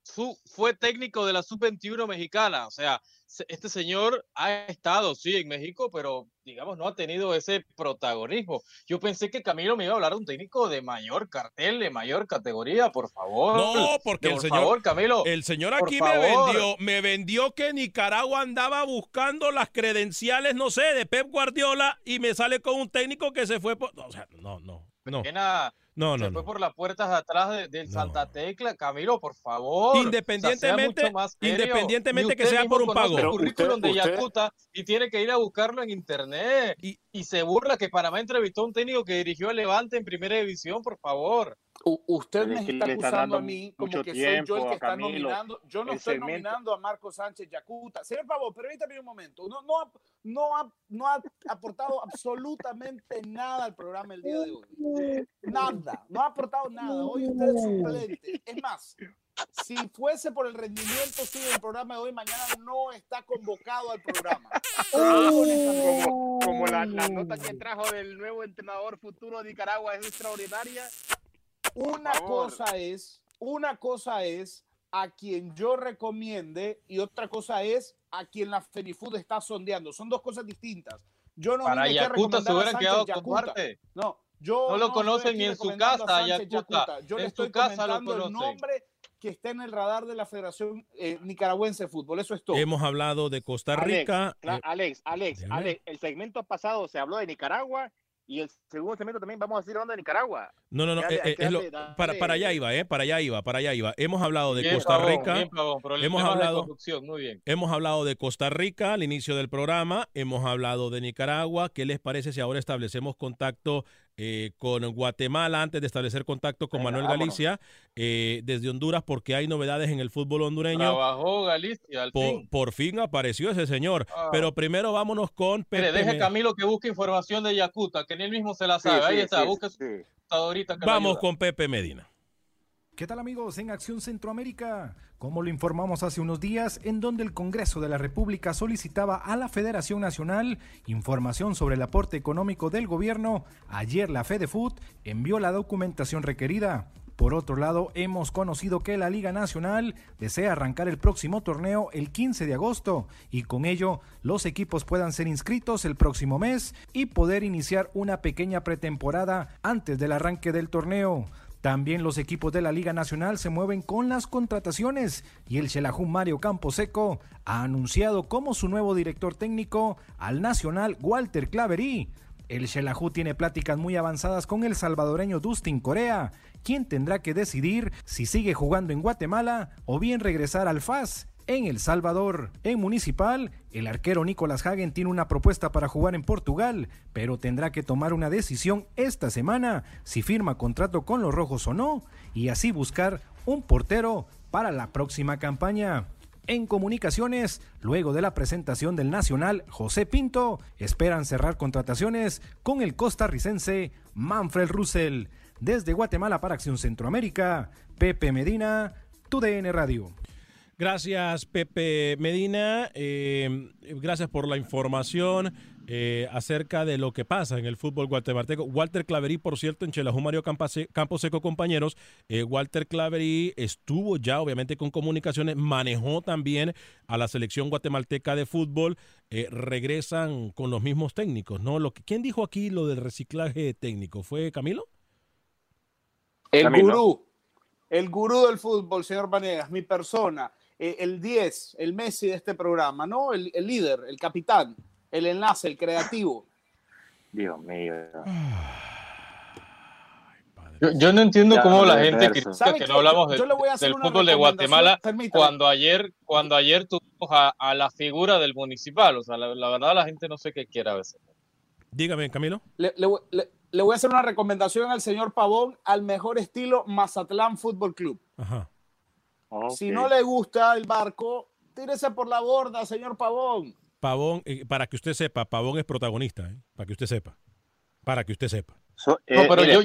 Su, fue técnico de la Sub-21 mexicana, o sea, se- este señor ha estado, sí, en México, pero digamos, no ha tenido ese protagonismo. Yo pensé que Camilo me iba a hablar de un técnico de mayor cartel, de mayor categoría, por favor.
No, porque
De-
el
por
señor,
favor, Camilo.
el señor aquí me vendió, me vendió que Nicaragua andaba buscando las credenciales, no sé, de Pep Guardiola y me sale con un técnico que se fue por, o sea, no, no, no,
Pena,
no,
se
no,
fue
no.
por las puertas de atrás de- del
No.
Santa Tecla, Camilo, por favor. O sea, sea
Independientemente-
mucho más serio.
independientemente que sea por un pago.
El currículum
usted-
de
usted-
Yacuta y tiene que ir a buscarlo en internet.
Y-
Y, se burla que Panamá entrevistó a un técnico que dirigió a Levante en primera división, por favor.
U- usted me está acusando a mí como que soy yo el que está
Camilo.
nominando. Yo no estoy
segmento.
nominando a Marco Sánchez Yacuta. Señor Pavo, permítame un momento. No, no, ha, no, ha, no ha aportado absolutamente nada al programa el día de hoy. Nada. No ha aportado nada. Hoy usted es suplente. Es más, si fuese por el rendimiento suyo del programa de hoy, mañana no está convocado al programa.
Como, como la, la nota que trajo del nuevo entrenador futuro de Nicaragua es extraordinaria.
Una cosa es, una cosa es a quien yo recomiende y otra cosa es a quien la Fenifood está sondeando. Son dos cosas distintas. Yo no
Para Yacuta se hubieran quedado con. Duarte.
No, yo
No lo conocen ni en su casa, Yacuta.
Yo le estoy
su casa lo
comentando el nombre que está en el radar de la Federación eh, Nicaragüense de Fútbol. Eso es todo.
Hemos hablado de Costa Rica. Eh,
Alex, Alex. Alex, el segmento pasado se habló de Nicaragua y el segundo segmento también vamos a seguir hablando de Nicaragua.
no, no, no,
Dale,
eh, eh, es lo- para, para allá iba, eh, para allá iba, para allá iba. Hemos hablado de
Bien,
Costa Rica.
bien,
Hemos hablado-
conducción, muy bien.
Hemos hablado de Costa Rica al inicio del programa, hemos hablado de Nicaragua. ¿Qué les parece si ahora establecemos contacto eh, con Guatemala antes de establecer contacto con
Venga,
Manuel
vámonos.
Galicia eh, desde Honduras porque hay novedades en el fútbol hondureño?
Trabajó Galicia al
Por,
fin.
por fin apareció ese señor.
Ah.
Pero primero vámonos con
Mire,
Pepe.
deje a
Me-
Camilo que busque información de Yacuta, que ni él mismo se la
Sí,
sabe. Ahí
sí,
está,
sí,
busque su que
Vamos con Pepe Medina.
¿Qué tal amigos en Acción Centroamérica? Como lo informamos hace unos días, en donde el Congreso de la República solicitaba a la Federación Nacional información sobre el aporte económico del gobierno, ayer la FedeFood envió la documentación requerida. Por otro lado, hemos conocido que la Liga Nacional desea arrancar el próximo torneo el 15 de agosto y con ello los equipos puedan ser inscritos el próximo mes y poder iniciar una pequeña pretemporada antes del arranque del torneo. También los equipos de la Liga Nacional se mueven con las contrataciones y el Xelajú Mario Camposeco ha anunciado como su nuevo director técnico al nacional Walter Claverí. El Xelajú tiene pláticas muy avanzadas con el salvadoreño Dustin Corea, quien tendrá que decidir si sigue jugando en Guatemala o bien regresar al FAS, en El Salvador. En Municipal, el arquero Nicolás Hagen tiene una propuesta para jugar en Portugal, pero tendrá que tomar una decisión esta semana si firma contrato con los Rojos o no, y así buscar un portero para la próxima campaña. En comunicaciones, luego de la presentación del Nacional José Pinto, esperan cerrar contrataciones con el costarricense Manfred Russell. Desde Guatemala para Acción Centroamérica, Pepe Medina, TUDN Radio.
Gracias, Pepe Medina. Eh, gracias por la información eh, acerca de lo que pasa en el fútbol guatemalteco. Walter Claverí, por cierto, en Chelajú Mario Camposeco, compañeros. Eh, Walter Claverí estuvo ya, obviamente, con comunicaciones, manejó también a la selección guatemalteca de fútbol. regresan con los mismos técnicos, ¿no? Lo que, ¿Quién dijo aquí lo del reciclaje técnico? ¿Fue Camilo?
El gurú. El gurú del fútbol, señor Vanegas, mi persona eh, el 10, el Messi de este programa, ¿no? El, líder, el capitán, el enlace, el creativo.
Dios mío.
Yo, no entiendo cómo la gente critica que no hablamos del fútbol de Guatemala cuando ayer, cuando ayer tuvimos a, la figura del municipal. O sea, la, verdad la gente no sé qué quiere a veces.
Dígame, Camilo.
Le, le, voy a hacer una recomendación al señor Pavón al mejor estilo Mazatlán Fútbol Club. Ajá. Si no le gusta el barco, tírese por la borda, señor Pavón.
Pavón, eh, para que usted sepa, Pavón es protagonista, ¿eh? para que usted sepa. Para que usted sepa.
Eh, no, pero yo,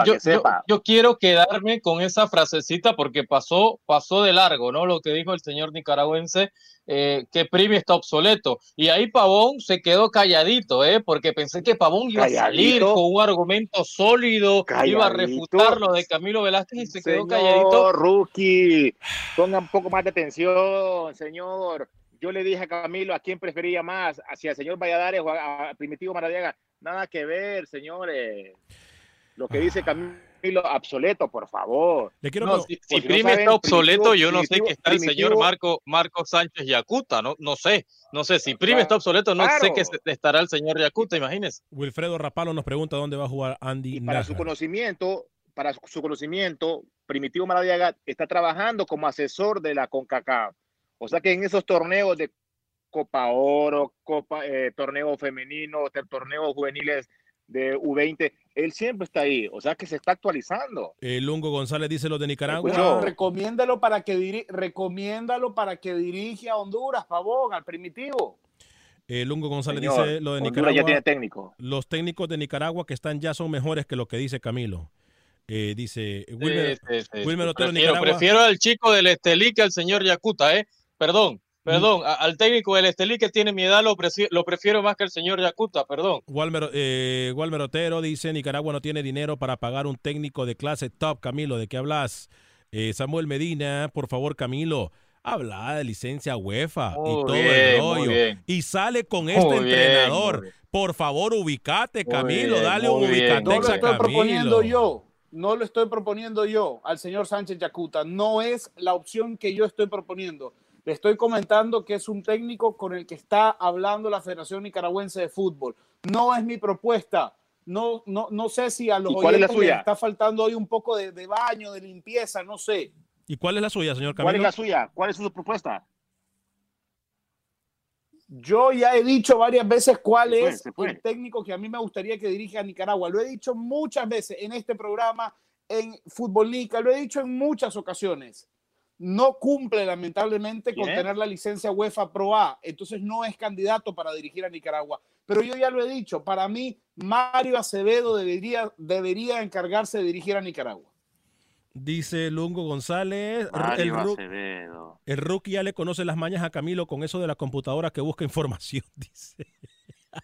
yo, quiero quedarme con esa frasecita porque pasó, pasó de largo, ¿no? Lo que dijo el señor nicaragüense, eh, que Primi está obsoleto. Y ahí Pavón se quedó calladito, ¿eh? Porque pensé que Pavón iba a salir con un argumento sólido, iba a refutar lo de Camilo Velázquez y se quedó calladito.
Rookie, ponga un poco más de atención, señor. Yo le dije a Camilo a quién prefería más, hacia el señor Valladares o a, Primitivo Maradiaga. Nada que ver, señores. Lo que dice Camilo, obsoleto, por favor.
Le quiero si, Prime está obsoleto, yo no sé qué está el señor Marco, Marco Sánchez Yacuta, no, no sé. No sé, si Prime está obsoleto, no sé qué estará el señor Yacuta, imagínese.
Wilfredo Rapalo nos pregunta dónde va a jugar Andy.
para su conocimiento, para su conocimiento, Primitivo Maradiaga está trabajando como asesor de la CONCACAF. O sea que en esos torneos de Copa Oro, Copa, eh, torneo femenino, torneos juveniles de U20, él siempre está ahí, o sea que se está actualizando.
El eh, Lungo González dice lo de Nicaragua.
recomiéndalo para que diri recomiéndalo para que dirige a Honduras, favor, al primitivo.
El eh, Lungo González dice lo de Nicaragua.
ya tiene técnico.
Los técnicos de Nicaragua que están ya son mejores que lo que dice Camilo. Eh, dice Wilmer,
prefiero, prefiero, al chico del Estelí que al señor Yacuta, ¿eh? Perdón, Perdón, al técnico del Estelí que tiene mi edad lo, prefiero más que el señor Yacuta, perdón.
Walmer, eh, Otero dice, Nicaragua no tiene dinero para pagar un técnico de clase top. Camilo, ¿de qué hablas? Eh, Samuel Medina, por favor, Camilo, habla de licencia UEFA y todo el rollo. Y sale con este entrenador. por favor, ubicate, Camilo, dale un ubicate.
No lo estoy proponiendo yo. No lo estoy proponiendo yo al señor Sánchez Yacuta. No es la opción que yo estoy proponiendo le estoy comentando que es un técnico con el que está hablando la Federación Nicaragüense de Fútbol. No es mi propuesta. No, no, no sé si a los oyentes les está faltando hoy un poco de, baño, de limpieza, no sé.
¿Y cuál es la suya, señor Camilo?
¿Cuál es la suya? ¿Cuál es su propuesta?
Yo ya he dicho varias veces cuál es el técnico que a mí me gustaría que dirija a Nicaragua. Lo he dicho muchas veces en este programa, en Fútbol Nica, lo he dicho en muchas ocasiones no cumple lamentablemente con tener la licencia UEFA Pro A, entonces no es candidato para dirigir a Nicaragua. Pero yo ya lo he dicho, para mí Mario Acevedo debería, debería encargarse de dirigir a Nicaragua.
Dice Lungo González.
Mario el, Acevedo.
el rookie ya le conoce las mañas a Camilo con eso de la computadora que busca información, dice.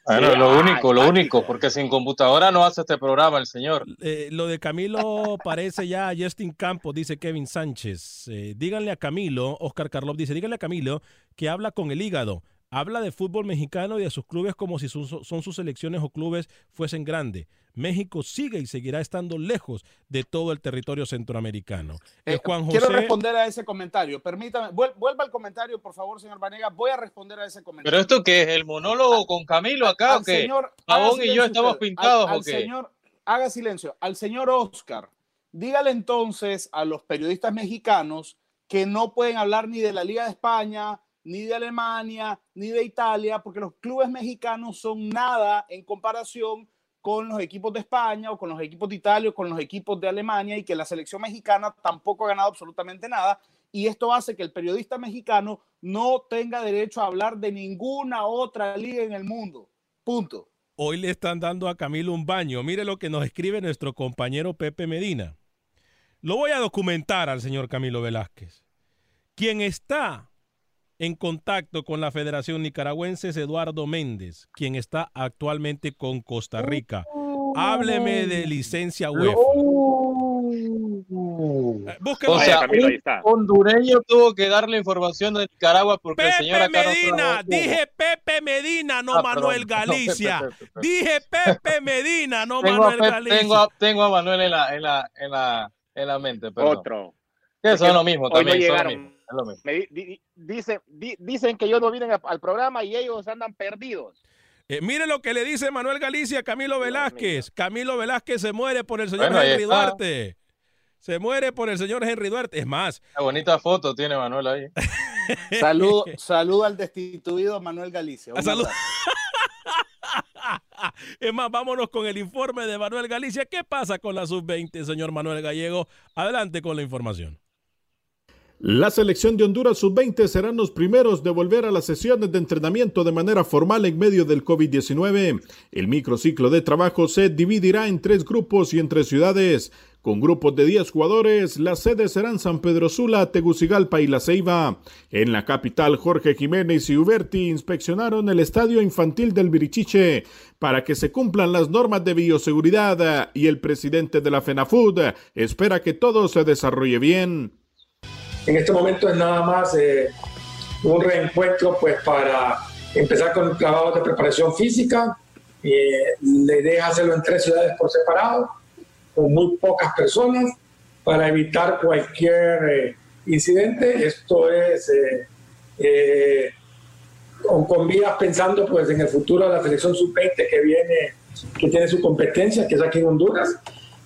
Bueno, lo único, lo único, porque sin computadora no hace este programa el señor.
Eh, lo de Camilo parece ya Justin Campos, dice Kevin Sánchez. Eh, díganle a Camilo, Oscar Carlov dice, díganle a Camilo que habla con el hígado habla de fútbol mexicano y de sus clubes como si son, sus selecciones o clubes fuesen grandes. México sigue y seguirá estando lejos de todo el territorio centroamericano.
Eh, quiero responder a ese comentario. Permítame, vuelva al comentario, por favor, señor Vanega. Voy a responder a ese comentario.
¿Pero esto qué es? ¿El monólogo con Camilo acá o qué? Señor, y yo estamos pintados
al, Señor, haga silencio. Al señor Oscar, dígale entonces a los periodistas mexicanos que no pueden hablar ni de la Liga de España, ni de Alemania, ni de Italia, porque los clubes mexicanos son nada en comparación con los equipos de España o con los equipos de Italia o con los equipos de Alemania y que la selección mexicana tampoco ha ganado absolutamente nada. Y esto hace que el periodista mexicano no tenga derecho a hablar de ninguna otra liga en el mundo. Punto.
Hoy le están dando a Camilo un baño. Mire lo que nos escribe nuestro compañero Pepe Medina. Lo voy a documentar al señor Camilo Velázquez. Quien está en contacto con la Federación Nicaragüense es Eduardo Méndez, quien está actualmente con Costa Rica. Hábleme de licencia UEFA.
Eh, búsquelo. O sea, hondureño tuvo que darle información de Nicaragua porque
Pepe
el señor acá
Medina, dije Pepe Medina, no ah, Manuel Galicia. dije Pepe Medina, no Manuel Galicia.
Tengo a, tengo a Manuel en la, en la, en la, en la mente, perdón. Otro. Que son lo mismo también. Son lo mismo.
Me dice, dicen que yo no vine al programa y ellos andan perdidos.
Eh, mire lo que le dice Manuel Galicia a Camilo Velázquez. Camilo Velázquez se muere por el señor Henry Duarte. Se muere por el señor Henry Duarte. Es más.
Qué bonita foto tiene Manuel ahí.
Saludo, saludo al destituido Manuel Galicia.
Salud. Es más, vámonos con el informe de Manuel Galicia. ¿Qué pasa con la sub-20, señor Manuel Gallego? Adelante con la información.
La selección de Honduras sub-20 serán los primeros de volver a las sesiones de entrenamiento de manera formal en medio del COVID-19. El microciclo de trabajo se dividirá en tres grupos y en tres ciudades. Con grupos de 10 jugadores, las sedes serán San Pedro Sula, Tegucigalpa y La Ceiba. En la capital, Jorge Jiménez y Uberti inspeccionaron el estadio infantil del Virichiche para que se cumplan las normas de bioseguridad y el presidente de la FENAFUD espera que todo se desarrolle bien.
En este momento es nada más eh, un reencuentro pues para empezar con trabajo de preparación física. Eh, la idea es hacerlo en tres ciudades por separado, con muy pocas personas, para evitar cualquier eh, incidente. Esto es con, con vías pensando pues en el futuro de la selección sub-20 que viene, que tiene su competencia, que es aquí en Honduras,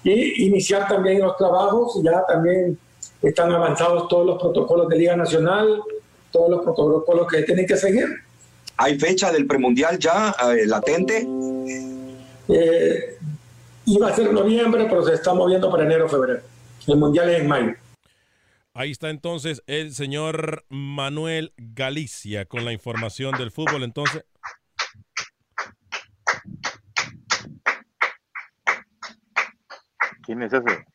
y iniciar también los trabajos ya también están avanzados todos los protocolos de Liga Nacional, todos los protocolos que tienen que seguir.
¿Hay fecha del premundial ya eh, latente?
Eh, iba a ser noviembre, pero se está moviendo para enero o febrero. El mundial es en mayo.
Ahí está entonces el señor Manuel Galicia con la información del fútbol. Entonces,
¿quién es ese?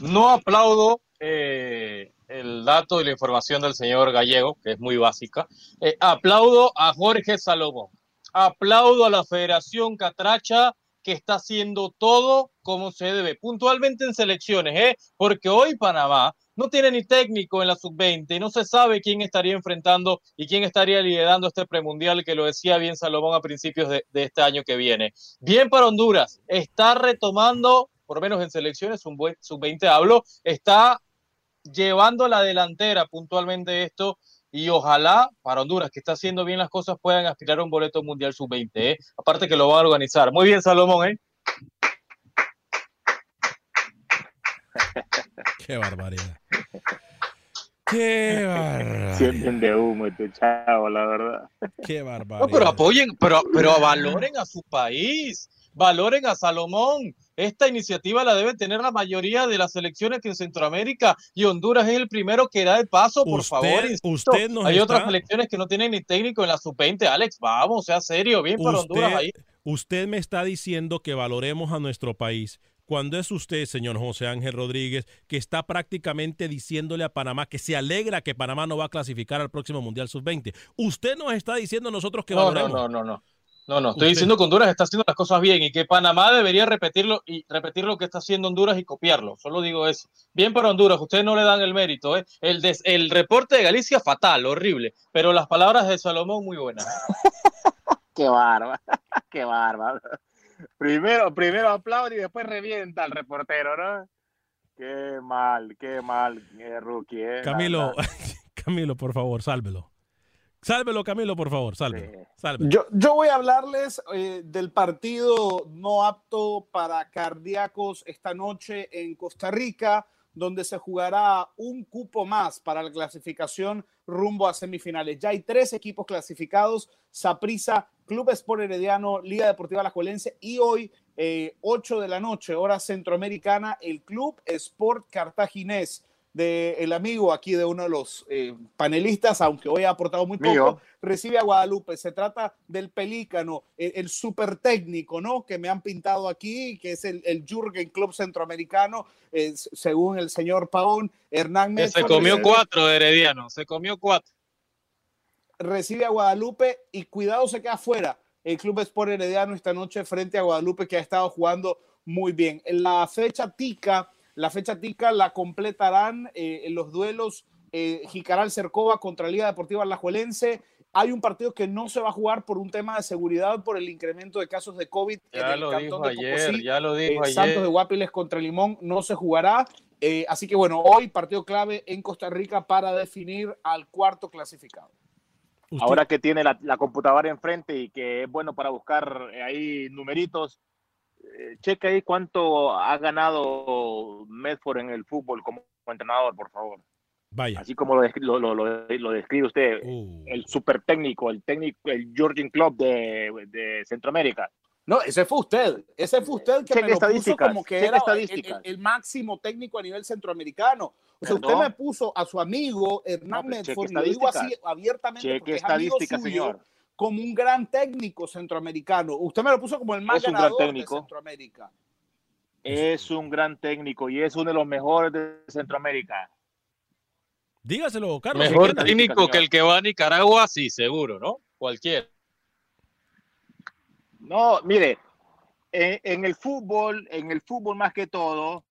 No aplaudo eh, el dato y la información del señor Gallego, que es muy básica. Eh, aplaudo a Jorge Salomón. Aplaudo a la Federación Catracha que está haciendo todo como se debe, puntualmente en selecciones, ¿eh? porque hoy Panamá no tiene ni técnico en la sub-20 y no se sabe quién estaría enfrentando y quién estaría liderando este premundial, que lo decía bien Salomón a principios de este año que viene. Bien para Honduras, está retomando por lo menos en selecciones, un buen sub-20 hablo, está llevando a la delantera puntualmente esto y ojalá para Honduras, que está haciendo bien las cosas, puedan aspirar a un boleto mundial sub-20. ¿eh? Aparte que lo van a organizar. Muy bien, Salomón. ¿eh?
Qué barbaridad. Qué barbaridad.
Sienten de humo este chavo, la verdad.
Qué barbaridad.
pero apoyen, pero, pero valoren a su país valoren a Salomón. Esta iniciativa la debe tener la mayoría de las elecciones que en Centroamérica y Honduras es el primero que da el paso, por favor.
Usted
Hay otras elecciones que no tienen ni técnico en la sub-20, Alex, vamos, sea serio, bien para Honduras ahí.
Usted me está diciendo que valoremos a nuestro país cuando es usted, señor José Ángel Rodríguez, que está prácticamente diciéndole a Panamá que se alegra que Panamá no va a clasificar al próximo Mundial Sub-20. Usted nos está diciendo a nosotros que
no,
valoremos.
No, no, no, no. No, no, estoy diciendo que Honduras está haciendo las cosas bien y que Panamá debería repetirlo y repetir lo que está haciendo Honduras y copiarlo. Solo digo eso. Bien para Honduras, ustedes no le dan el mérito. ¿eh? El, el reporte de Galicia fatal, horrible, pero las palabras de Salomón muy buenas.
qué bárbaro, qué bárbaro. Primero, primero aplaude y después revienta al reportero, ¿no? Qué mal, qué mal, qué rookie. ¿eh?
Camilo, Camilo, por favor, sálvelo. Sálvelo, Camilo, por favor, sálvelo.
Yo, yo, voy a hablarles eh, del partido no apto para cardíacos esta noche en Costa Rica, donde se jugará un cupo más para la clasificación rumbo a semifinales. Ya hay tres equipos clasificados, Saprissa, Club Sport Herediano, Liga Deportiva Alajuelense y hoy, eh, 8 de la noche, hora centroamericana, el Club Sport Cartaginés del amigo aquí de uno de los eh, panelistas, aunque hoy ha aportado muy poco,
Mío.
recibe a Guadalupe. Se trata del pelícano, el, el super técnico, ¿no? Que me han pintado aquí, que es el, el Jürgen Club Centroamericano, eh, según el señor Paón. Hernán
Que se comió
recibe-
cuatro de Herediano, se comió cuatro.
recibe a Guadalupe y cuidado se queda fuera el Club Sport Herediano esta noche frente a Guadalupe que ha estado jugando muy bien. En la fecha tica, la fecha tica la completarán eh, en los duelos eh, Jicaral Cercova contra Liga Deportiva Alajuelense. Hay un partido que no se va a jugar por un tema de seguridad por el incremento de casos de COVID
Ya
en el
lo
cantón
dijo
de
ayer,
Pocosí.
ya lo
Eh,
dijo
Santos de
ayer.
Guapiles contra Limón no se jugará. Eh, así que bueno, hoy partido clave en Costa Rica para definir al cuarto clasificado.
Ahora que tiene la, la computadora enfrente y que es bueno para buscar ahí numeritos, checa ahí cuánto ha ganado Medford en el fútbol como entrenador, por favor.
Vaya.
Así como lo, descri- lo, lo- lo- lo describe usted,
Uh.
el super técnico, el técnico, el Georgian Club de, de Centroamérica.
No, ese fue usted. Ese fue usted que
Cheque
me lo puso como que era el, el- el máximo técnico a nivel centroamericano. O sea, usted me puso a su amigo Hernán
No,
Medford, y lo digo así abiertamente
Cheque
porque es amigo suyo,
señor.
Como un gran técnico centroamericano. Usted me lo puso como el más
Es un gran
ganador de
técnico.
Centroamérica.
Es un gran técnico y es uno de los mejores de Centroamérica.
Dígaselo, Carlos.
Mejor técnico que el que va a Nicaragua, sí, seguro, ¿no? Cualquier.
No, mire, en, en el fútbol, en el fútbol más que todo,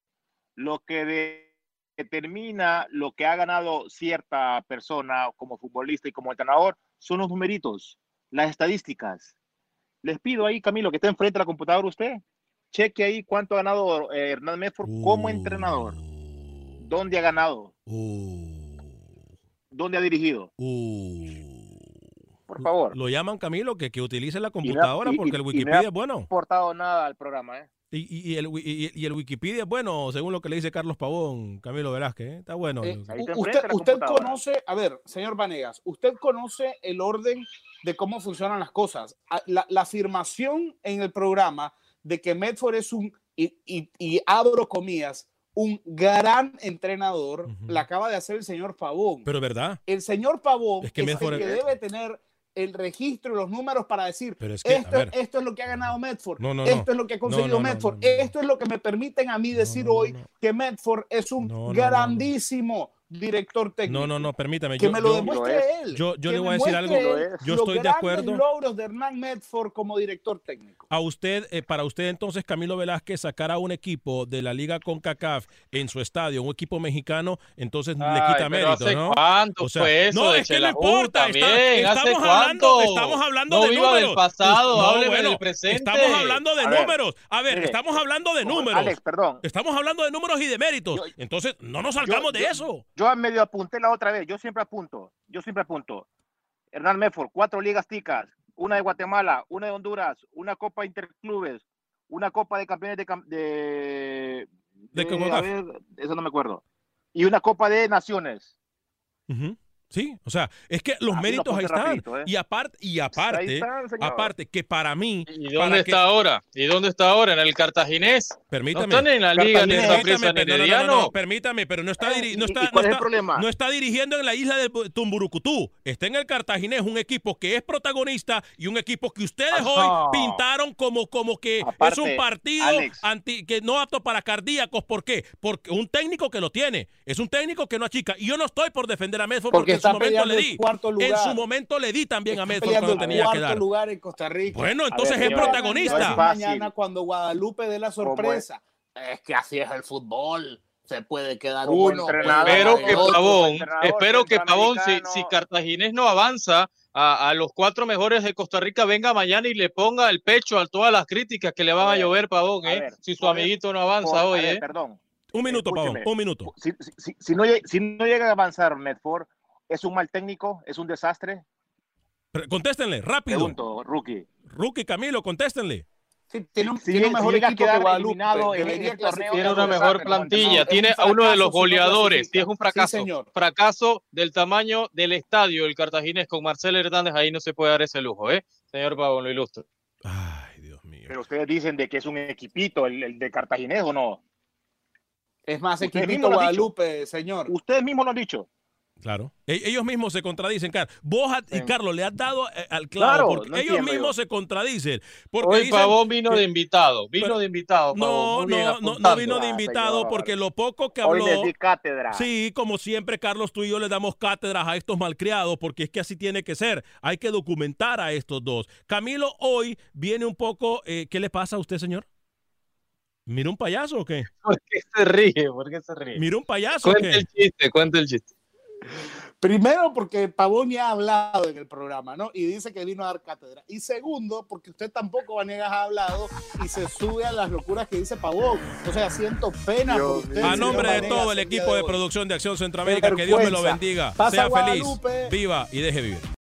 lo que de- determina lo que ha ganado cierta persona como futbolista y como entrenador son los numeritos, las estadísticas. Les pido ahí, Camilo, que esté enfrente de la computadora usted, cheque ahí cuánto ha ganado eh, Hernán Medford como entrenador. ¿Dónde ha ganado? ¿Dónde ha dirigido? Por favor.
Lo llaman Camilo que, que utilice la
no-
computadora
y-
porque el
y- no
Wikipedia
ha
es bueno.
aportado nada al programa, ¿eh?
Y, y- y el, y- y el Wikipedia es bueno, según lo que le dice Carlos Pavón, Camilo Velázquez. ¿eh? Está bueno.
Eh, usted usted conoce, a ver, señor Vanegas, usted conoce el orden de cómo funcionan las cosas. A- La, la afirmación en el programa de que Medford es un, y, y- y abro comillas, un gran entrenador, la acaba de hacer el señor Pavón.
Pero es verdad.
El señor Pavón
Es
es,
que
el que debe tener el registro los números para decir
Pero es que, a
esto, esto es lo que ha ganado Medford,
No, no, no.
esto es lo que ha conseguido Medford, esto es lo que me permiten a mí decir hoy que Medford es un grandísimo director técnico.
No, no, no, permítame.
Que
yo,
me lo
yo-
demuestre él.
Yo, yo
que
le voy a
me
decir algo.
él
Yo
los
estoy de acuerdo.
logros de Hernán Medford como director técnico.
A usted, eh, para usted entonces, Camilo Velázquez, sacar a un equipo de la Liga CONCACAF en su estadio, un equipo mexicano, entonces le quita mérito,
¿hace
¿no?
cuánto fue eso
no,
de
es que no importa. está- estamos, hablando, estamos hablando
No
de
viva del
números.
pasado,
No,
hábleme
bueno,
del presente.
Estamos hablando de
A ver,
números. A ver,
mire,
estamos hablando de números.
Alex, perdón.
Estamos hablando de números y de méritos. Entonces, no nos salgamos
Yo-
de
yo-
eso.
Yo medio apunté la otra vez, yo siempre apunto, yo siempre apunto. Hernán Medford, cuatro ligas ticas, una de Guatemala, una de Honduras, una Copa Interclubes, una Copa de Campeones de... de,
De
de-
CONCACAF.
a ver, eso no me acuerdo. Y una Copa de Naciones.
Sí, o sea, es que los
lo
méritos ahí están.
rapidito, ¿eh?
Y aparte, y aparte,
están,
aparte que para mí.
¿Y
para
dónde
que-
está ahora? ¿Y dónde está ahora? ¿En el Cartaginés?
Permítame.
No están en la liga Saprissa ni
pero no, no, no, permítame, pero no está, diri- no
¿y-
está,
cuál es el
está-
problema?
no está dirigiendo en la isla de Tumburucutú. Está en el Cartaginés, un equipo que es protagonista y un equipo que ustedes
Ajá.
hoy pintaron como, como que es un partido
Alex.
anti, que no apto para cardíacos. ¿Por qué? Porque un técnico que lo tiene. Es un técnico que no achica. Y yo no estoy por defender a Medford porque,
Porque
en su momento le di.
cuarto
En su momento le di también a
Está peleando
cuando tenía que dar.
lugar en Costa Rica.
Bueno, entonces
ver,
es
señor,
protagonista.
no es fácil.
mañana cuando Guadalupe dé la sorpresa. Es que así es el fútbol. Se puede quedar
Como
uno.
Espero que
otro.
Pavón, espero que Pavón, si, si Cartaginés no avanza a, a los cuatro mejores de Costa Rica, venga mañana y le ponga el pecho a todas las críticas que le van
A
a,
ver,
llover, Pavón,
a
¿eh?
ver,
si su amiguito no avanza
Por-
hoy,
ver,
¿eh?
Perdón.
Un minuto, Pavón, un minuto.
Si, si- no, llega- si no llega a avanzar Medford, ¿es un mal técnico? ¿Es un desastre?
Pre- Contéstenle, rápido.
Pregunto, rookie.
Rookie Camilo, contéstenle.
Sí, tiene un,
Si
tiene mejor
si
equipo que Guadalupe.
en este torneo,
Tiene una mejor plantilla,
no,
tiene a uno de los
fracaso si no
goleadores, sí, es un
Sí,
fracaso.
señor.
fracaso del tamaño del estadio, el cartaginés con Marcelo Hernández, ahí no se puede dar ese lujo, ¿eh? Señor Pavón, lo ilustre.
Ay, Dios mío.
Pero ustedes dicen de que es un equipito el, el de Cartaginés o no.
Es más equipito. Guadalupe, señor.
Ustedes mismos lo han dicho.
Claro. E- ellos mismos se contradicen, Carlos. Vos a- y. Carlos le has dado eh, al clavo
Claro,
porque
no
ellos
entiendo
mismos
yo.
se contradicen. Porque
Hoy
dicen
Pavón vino
que-
de invitado, vino
Pero-
de invitado.
No,
Pavón,
no, no, vino de
Ah,
invitado
señor.
porque lo poco que
Hoy
habló.
les di cátedra.
Sí, como siempre, Carlos, tú y yo le damos cátedras a estos malcriados porque es que así tiene que ser. Hay que documentar a estos dos. Camilo hoy viene un poco. eh, ¿Qué le pasa a usted, señor? ¿Mira un payaso o qué?
¿Por qué se ríe? ¿Por qué se ríe?
¿Mira un payaso o
Cuente
qué?
el chiste, cuente el chiste.
Primero, porque Pavón ya ha hablado en el programa, ¿no? Y dice que vino a dar cátedra. Y segundo, porque usted tampoco, Vanegas, ha hablado y se sube a las locuras que dice Pavón. O sea, siento pena por usted.
A nombre de
Vanegas,
todo el equipo de producción de Acción Centroamérica, que Dios me lo bendiga.
Pasa
Sea feliz, viva y deje vivir.